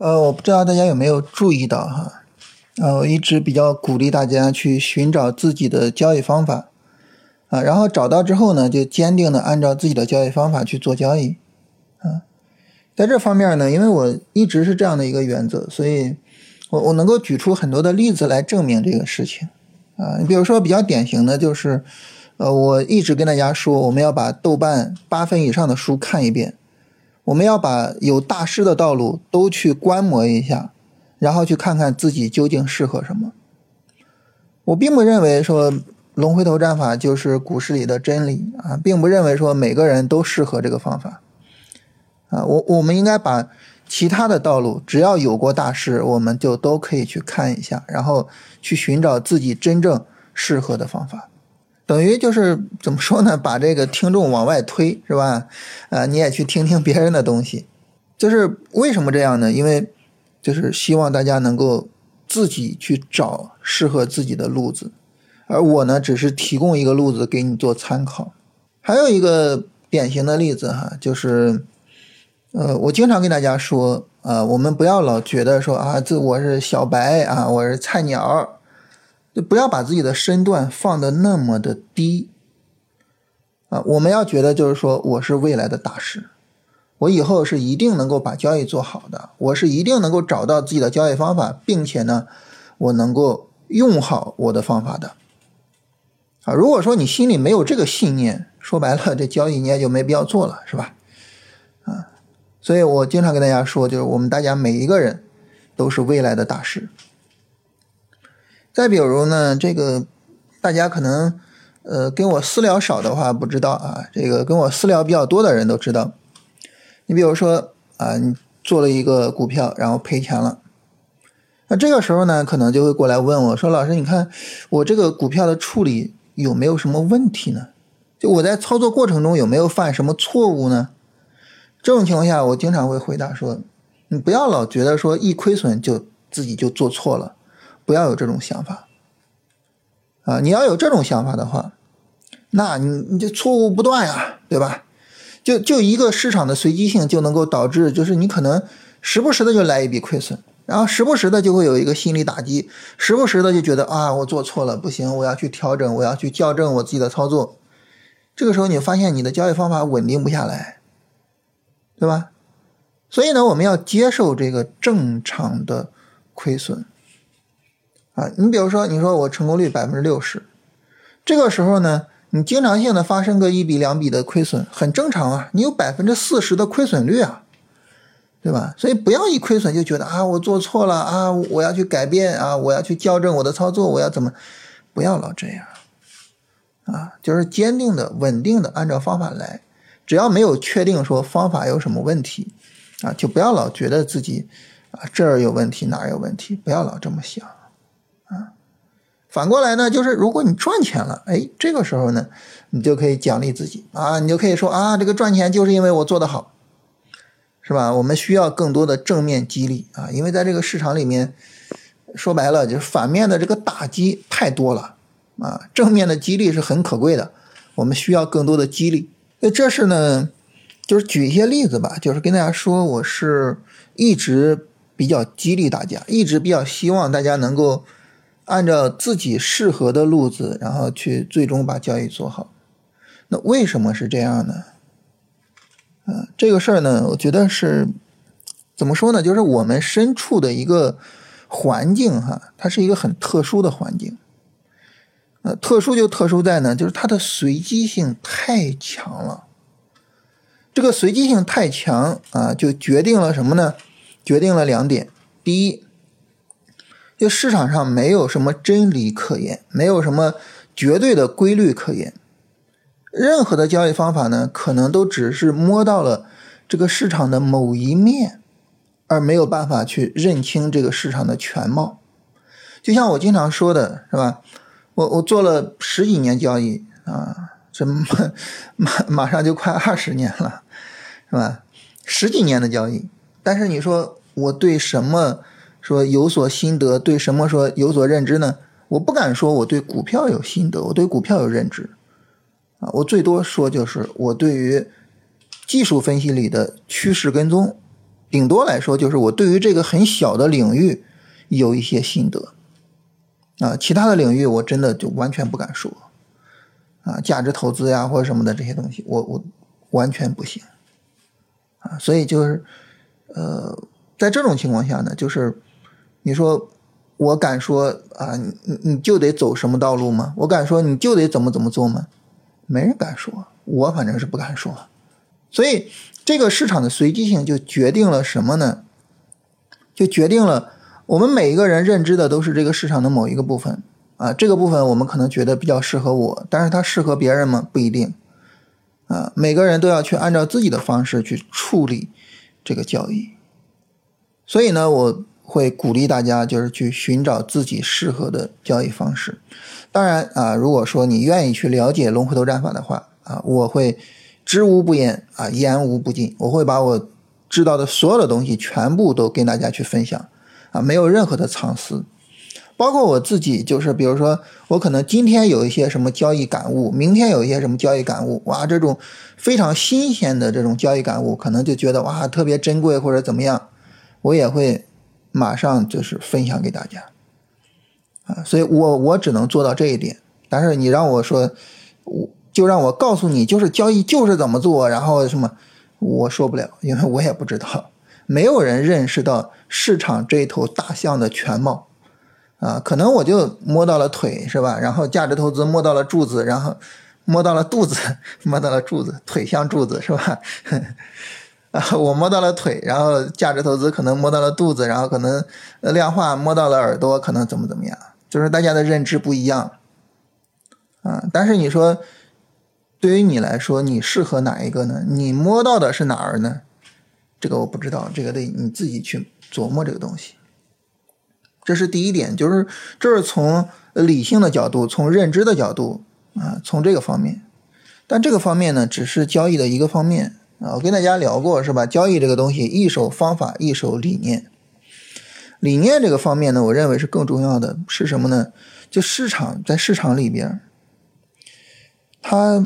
呃，我不知道大家有没有注意到哈，呃，我一直比较鼓励大家去寻找自己的交易方法，啊，然后找到之后呢，就坚定的按照自己的交易方法去做交易，啊，在这方面呢，因为我一直是这样的一个原则，所以我我能够举出很多的例子来证明这个事情，啊，你比如说比较典型的就是，呃，我一直跟大家说，我们要把豆瓣八分以上的书看一遍。我们要把有大师的道路都去观摩一下，然后去看看自己究竟适合什么。我并不认为说龙回头战法就是股市里的真理啊，并不认为说每个人都适合这个方法啊。我我们应该把其他的道路，只要有过大师，我们就都可以去看一下，然后去寻找自己真正适合的方法。等于就是怎么说呢？把这个听众往外推，是吧？啊，你也去听听别人的东西。就是为什么这样呢？因为就是希望大家能够自己去找适合自己的路子，而我呢，只是提供一个路子给你做参考。还有一个典型的例子哈，就是呃，我经常跟大家说啊，我们不要老觉得说啊，这我是小白啊，我是菜鸟。就不要把自己的身段放的那么的低啊！我们要觉得就是说，我是未来的大师，我以后是一定能够把交易做好的，我是一定能够找到自己的交易方法，并且呢，我能够用好我的方法的啊！如果说你心里没有这个信念，说白了，这交易你也就没必要做了，是吧？啊！所以我经常跟大家说，就是我们大家每一个人都是未来的大师。再比如呢，这个大家可能呃跟我私聊少的话不知道啊，这个跟我私聊比较多的人都知道。你比如说啊，你做了一个股票，然后赔钱了，那这个时候呢，可能就会过来问我说：“老师，你看我这个股票的处理有没有什么问题呢？就我在操作过程中有没有犯什么错误呢？”这种情况下，我经常会回答说：“你不要老觉得说一亏损就自己就做错了。”不要有这种想法，啊！你要有这种想法的话，那你你就错误不断呀，对吧？就就一个市场的随机性就能够导致，就是你可能时不时的就来一笔亏损，然后时不时的就会有一个心理打击，时不时的就觉得啊，我做错了，不行，我要去调整，我要去校正我自己的操作。这个时候你发现你的交易方法稳定不下来，对吧？所以呢，我们要接受这个正常的亏损。啊，你比如说，你说我成功率百分之六十，这个时候呢，你经常性的发生个一笔两笔的亏损，很正常啊。你有百分之四十的亏损率啊，对吧？所以不要一亏损就觉得啊，我做错了啊，我要去改变啊，我要去校正我的操作，我要怎么？不要老这样啊，就是坚定的、稳定的按照方法来。只要没有确定说方法有什么问题啊，就不要老觉得自己啊这儿有问题哪儿有问题，不要老这么想。反过来呢，就是如果你赚钱了，哎，这个时候呢，你就可以奖励自己啊，你就可以说啊，这个赚钱就是因为我做的好，是吧？我们需要更多的正面激励啊，因为在这个市场里面，说白了就是反面的这个打击太多了啊，正面的激励是很可贵的，我们需要更多的激励。那这是呢，就是举一些例子吧，就是跟大家说，我是一直比较激励大家，一直比较希望大家能够。按照自己适合的路子，然后去最终把交易做好。那为什么是这样呢？啊，这个事儿呢，我觉得是怎么说呢？就是我们身处的一个环境哈，它是一个很特殊的环境。呃，特殊就特殊在呢，就是它的随机性太强了。这个随机性太强啊，就决定了什么呢？决定了两点。第一。就市场上没有什么真理可言，没有什么绝对的规律可言。任何的交易方法呢，可能都只是摸到了这个市场的某一面，而没有办法去认清这个市场的全貌。就像我经常说的是吧？我我做了十几年交易啊，这马马上就快二十年了，是吧？十几年的交易，但是你说我对什么？说有所心得，对什么说有所认知呢？我不敢说我对股票有心得，我对股票有认知，啊，我最多说就是我对于技术分析里的趋势跟踪顶多来说就是我对于这个很小的领域有一些心得。啊，其他的领域我真的就完全不敢说。啊，价值投资呀或者什么的这些东西，我我完全不行。啊，所以就是呃，在这种情况下呢，就是你说我敢说啊，你你就得走什么道路吗？我敢说你就得怎么怎么做吗？没人敢说，我反正是不敢说，所以。这个市场的随机性就决定了什么呢？就决定了我们每一个人认知的都是这个市场的某一个部分啊，这个部分我们可能觉得比较适合我，但是它适合别人吗？不一定啊。每个人都要去按照自己的方式去处理这个交易，所以呢，我会鼓励大家就是去寻找自己适合的交易方式。当然啊，如果说你愿意去了解龙回头战法的话啊，我会。知无不言啊，言无不尽。我会把我知道的所有的东西全部都跟大家去分享啊，没有任何的藏私。包括我自己，就是比如说，我可能今天有一些什么交易感悟，明天有一些什么交易感悟，哇，这种非常新鲜的这种交易感悟，可能就觉得哇特别珍贵或者怎么样，我也会马上就是分享给大家啊。所以我我只能做到这一点。但是你让我说我。就让我告诉你，就是交易就是怎么做，然后什么，我说不了，因为我也不知道，没有人认识到市场这一头大象的全貌，啊，可能我就摸到了腿，是吧？然后价值投资摸到了柱子，然后摸到了肚子，摸到了柱子，腿像柱子，是吧？啊，我摸到了腿，然后价值投资可能摸到了肚子，然后可能量化摸到了耳朵，可能怎么怎么样，就是大家的认知不一样，啊，但是你说。对于你来说，你适合哪一个呢？你摸到的是哪儿呢？这个我不知道，这个得你自己去琢磨这个东西。这是第一点，就是这是从理性的角度，从认知的角度啊，从这个方面。但这个方面呢，只是交易的一个方面啊。我跟大家聊过是吧？交易这个东西，一手方法，一手理念。理念这个方面呢，我认为是更重要的是什么呢？就市场在市场里边，它。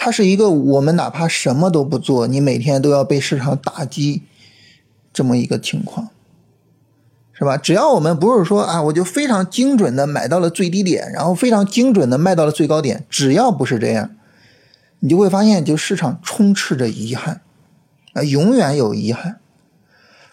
它是一个我们哪怕什么都不做，你每天都要被市场打击这么一个情况，是吧？只要我们不是说啊，我就非常精准的买到了最低点，然后非常精准的卖到了最高点，只要不是这样，你就会发现，就市场充斥着遗憾啊，永远有遗憾。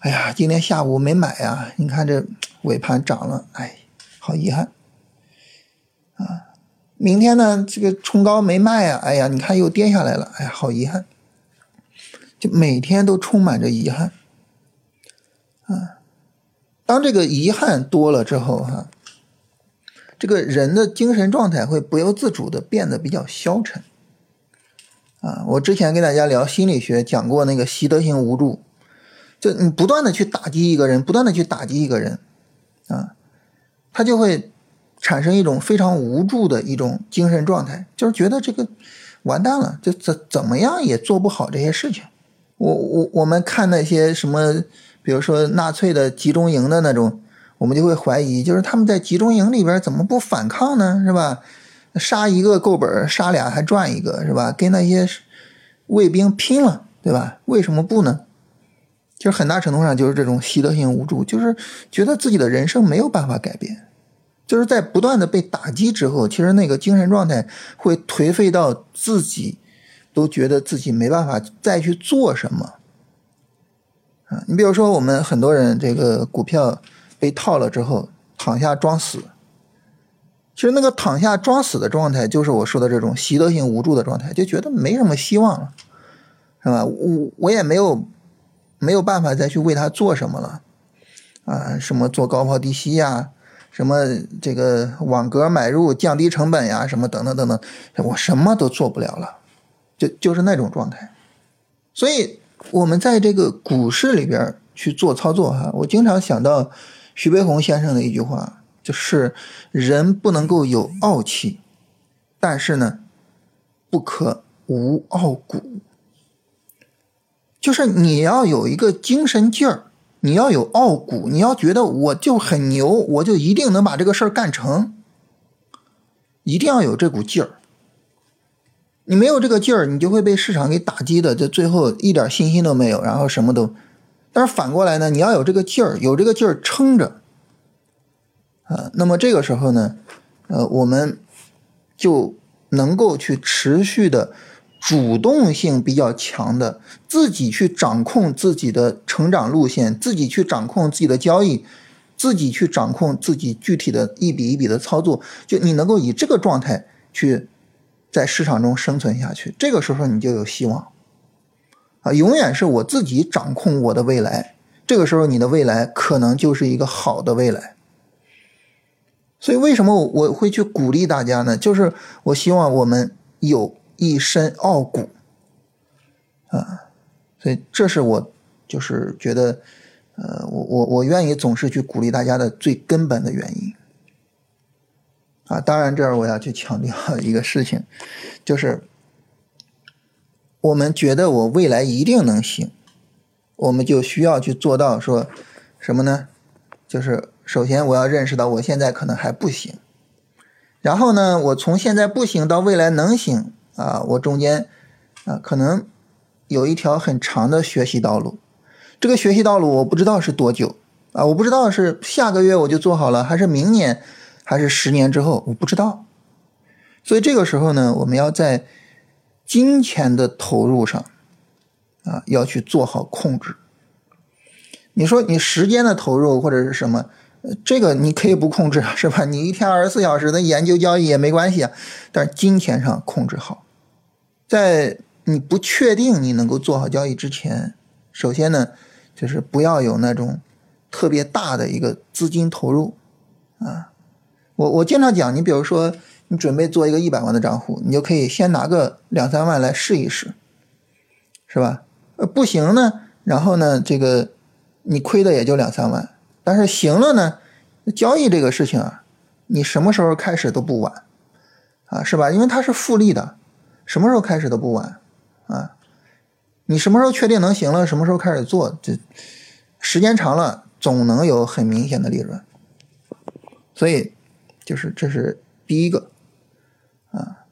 哎呀，今天下午没买呀，你看这尾盘涨了，哎，好遗憾啊。明天呢，这个冲高没卖啊！哎呀，你看又跌下来了，哎呀，好遗憾。就每天都充满着遗憾，啊，当这个遗憾多了之后，哈，这个人的精神状态会不由自主的变得比较消沉，啊，我之前跟大家聊心理学讲过那个习得性无助，就你不断的去打击一个人，不断的去打击一个人，啊，他就会。产生一种非常无助的一种精神状态，就是觉得这个完蛋了，就怎怎么样也做不好这些事情。我我我们看那些什么，比如说纳粹的集中营的那种，我们就会怀疑，就是他们在集中营里边怎么不反抗呢？是吧？杀一个够本，杀俩还赚一个，是吧？跟那些卫兵拼了，对吧？为什么不呢？其实很大程度上就是这种习得性无助，就是觉得自己的人生没有办法改变。就是在不断的被打击之后，其实那个精神状态会颓废到自己都觉得自己没办法再去做什么啊！你比如说，我们很多人这个股票被套了之后，躺下装死。其实那个躺下装死的状态，就是我说的这种习得性无助的状态，就觉得没什么希望了，是吧？我我也没有没有办法再去为他做什么了啊！什么做高抛低吸呀？什么这个网格买入降低成本呀，什么等等等等，我什么都做不了了，就就是那种状态。所以，我们在这个股市里边去做操作哈，我经常想到徐悲鸿先生的一句话，就是人不能够有傲气，但是呢，不可无傲骨，就是你要有一个精神劲儿。你要有傲骨，你要觉得我就很牛，我就一定能把这个事儿干成，一定要有这股劲儿。你没有这个劲儿，你就会被市场给打击的，就最后一点信心都没有，然后什么都但是反过来呢，你要有这个劲儿，有这个劲儿撑着，啊，那么这个时候呢，呃，我们就能够去持续的主动性比较强的，自己去掌控自己的成长路线，自己去掌控自己的交易，自己去掌控自己具体的一笔一笔的操作，就你能够以这个状态去在市场中生存下去，这个时候你就有希望。啊，永远是我自己掌控我的未来。这个时候，你的未来可能就是一个好的未来。所以，为什么我会去鼓励大家呢？就是我希望我们有一身傲骨啊。所以，这是我就是觉得，呃，我我我愿意总是去鼓励大家的最根本的原因啊。当然，这儿我要去强调一个事情，就是。我们觉得我未来一定能行，我们就需要去做到说什么呢？就是首先我要认识到我现在可能还不行，然后呢，我从现在不行到未来能行啊，我中间啊可能有一条很长的学习道路，这个学习道路我不知道是多久啊，我不知道是下个月我就做好了，还是明年，还是十年之后，我不知道。所以这个时候呢，我们要在。金钱的投入上，啊，要去做好控制。你说你时间的投入或者是什么，这个你可以不控制，是吧？你一天二十四小时的研究交易也没关系啊。但是金钱上控制好，在你不确定你能够做好交易之前，首先呢，就是不要有那种特别大的一个资金投入啊。我我经常讲，你比如说。你准备做一个一百万的账户，你就可以先拿个两三万来试一试，是吧？呃，不行呢，然后呢，这个你亏的也就两三万，但是行了呢，交易这个事情啊，你什么时候开始都不晚，啊，是吧？因为它是复利的，什么时候开始都不晚，啊，你什么时候确定能行了，什么时候开始做，这时间长了总能有很明显的利润，所以就是这是第一个。啊，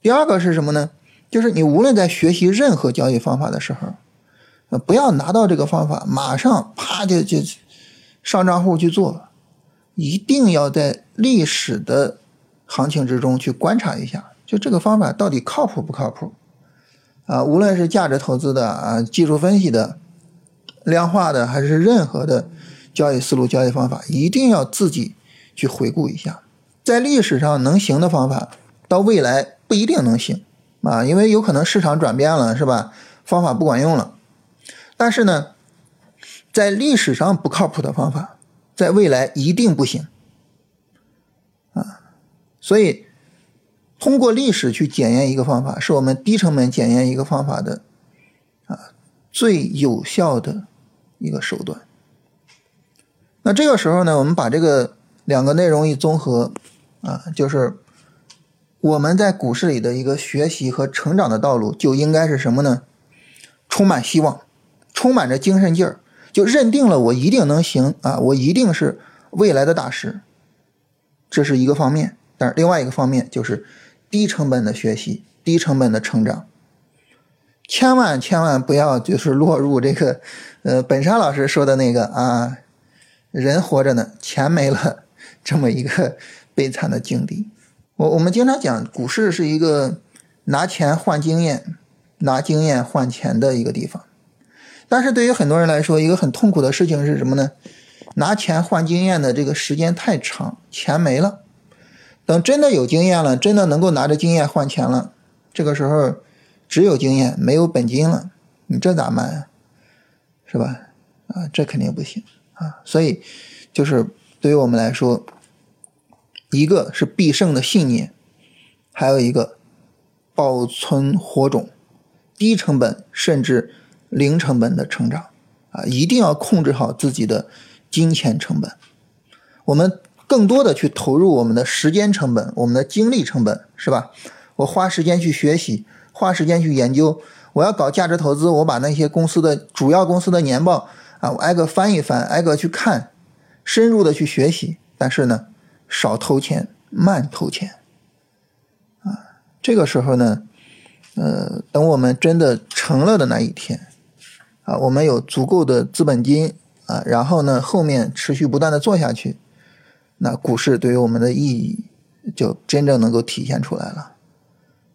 第二个是什么呢？就是你无论在学习任何交易方法的时候，不要拿到这个方法马上啪就就上账户去做，一定要在历史的行情之中去观察一下，就这个方法到底靠谱不靠谱？啊，无论是价值投资的啊，技术分析的、量化的，还是任何的交易思路、交易方法，一定要自己去回顾一下，在历史上能行的方法。到未来不一定能行啊，因为有可能市场转变了，是吧？方法不管用了。但是呢，在历史上不靠谱的方法，在未来一定不行啊。所以，通过历史去检验一个方法，是我们低成本检验一个方法的啊最有效的一个手段。那这个时候呢，我们把这个两个内容一综合啊，就是。我们在股市里的一个学习和成长的道路，就应该是什么呢？充满希望，充满着精神劲儿，就认定了我一定能行啊！我一定是未来的大师。这是一个方面，但是另外一个方面就是低成本的学习，低成本的成长。千万千万不要就是落入这个，呃，本山老师说的那个啊，人活着呢，钱没了这么一个悲惨的境地。我我们经常讲，股市是一个拿钱换经验、拿经验换钱的一个地方。但是对于很多人来说，一个很痛苦的事情是什么呢？拿钱换经验的这个时间太长，钱没了。等真的有经验了，真的能够拿着经验换钱了，这个时候只有经验没有本金了，你这咋办？是吧？啊，这肯定不行啊。所以，就是对于我们来说。一个是必胜的信念，还有一个保存火种，低成本甚至零成本的成长啊！一定要控制好自己的金钱成本。我们更多的去投入我们的时间成本、我们的精力成本，是吧？我花时间去学习，花时间去研究。我要搞价值投资，我把那些公司的主要公司的年报啊，我挨个翻一翻，挨个去看，深入的去学习。但是呢？少投钱，慢投钱，啊，这个时候呢，呃，等我们真的成了的那一天，我们有足够的资本金啊，然后呢，后面持续不断的做下去，那股市对于我们的意义就真正能够体现出来了，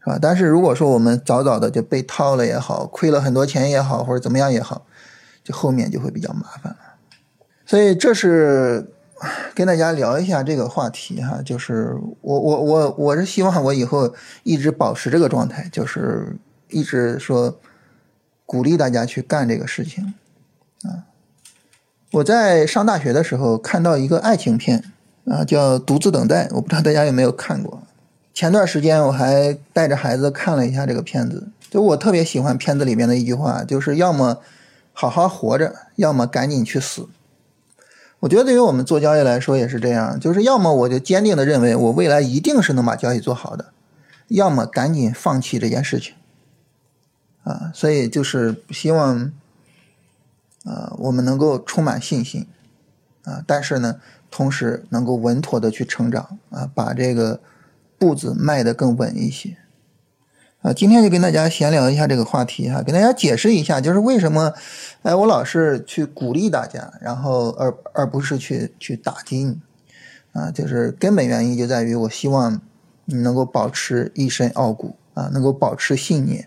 是吧？但是如果说我们早早的就被套了也好，亏了很多钱也好，或者怎么样也好，就后面就会比较麻烦了。所以这是跟大家聊一下这个话题哈，就是我我我我是希望我以后一直保持这个状态，就是一直说。鼓励大家去干这个事情，啊！我在上大学的时候看到一个爱情片，啊，叫《独自等待》，我不知道大家有没有看过。前段时间我还带着孩子看了一下这个片子，就我特别喜欢片子里面的一句话，就是要么好好活着，要么赶紧去死。我觉得对于我们做交易来说也是这样，就是要么我就坚定的认为我未来一定是能把交易做好的，要么赶紧放弃这件事情。啊，所以就是希望，啊，我们能够充满信心，啊，但是呢，同时能够稳妥的去成长，啊，把这个步子迈得更稳一些，啊，今天就跟大家闲聊一下这个话题哈，给大家解释一下，就是为什么，哎，我老是去鼓励大家，然后而而不是去去打击你，啊，就是根本原因就在于我希望你能够保持一身傲骨，啊，能够保持信念。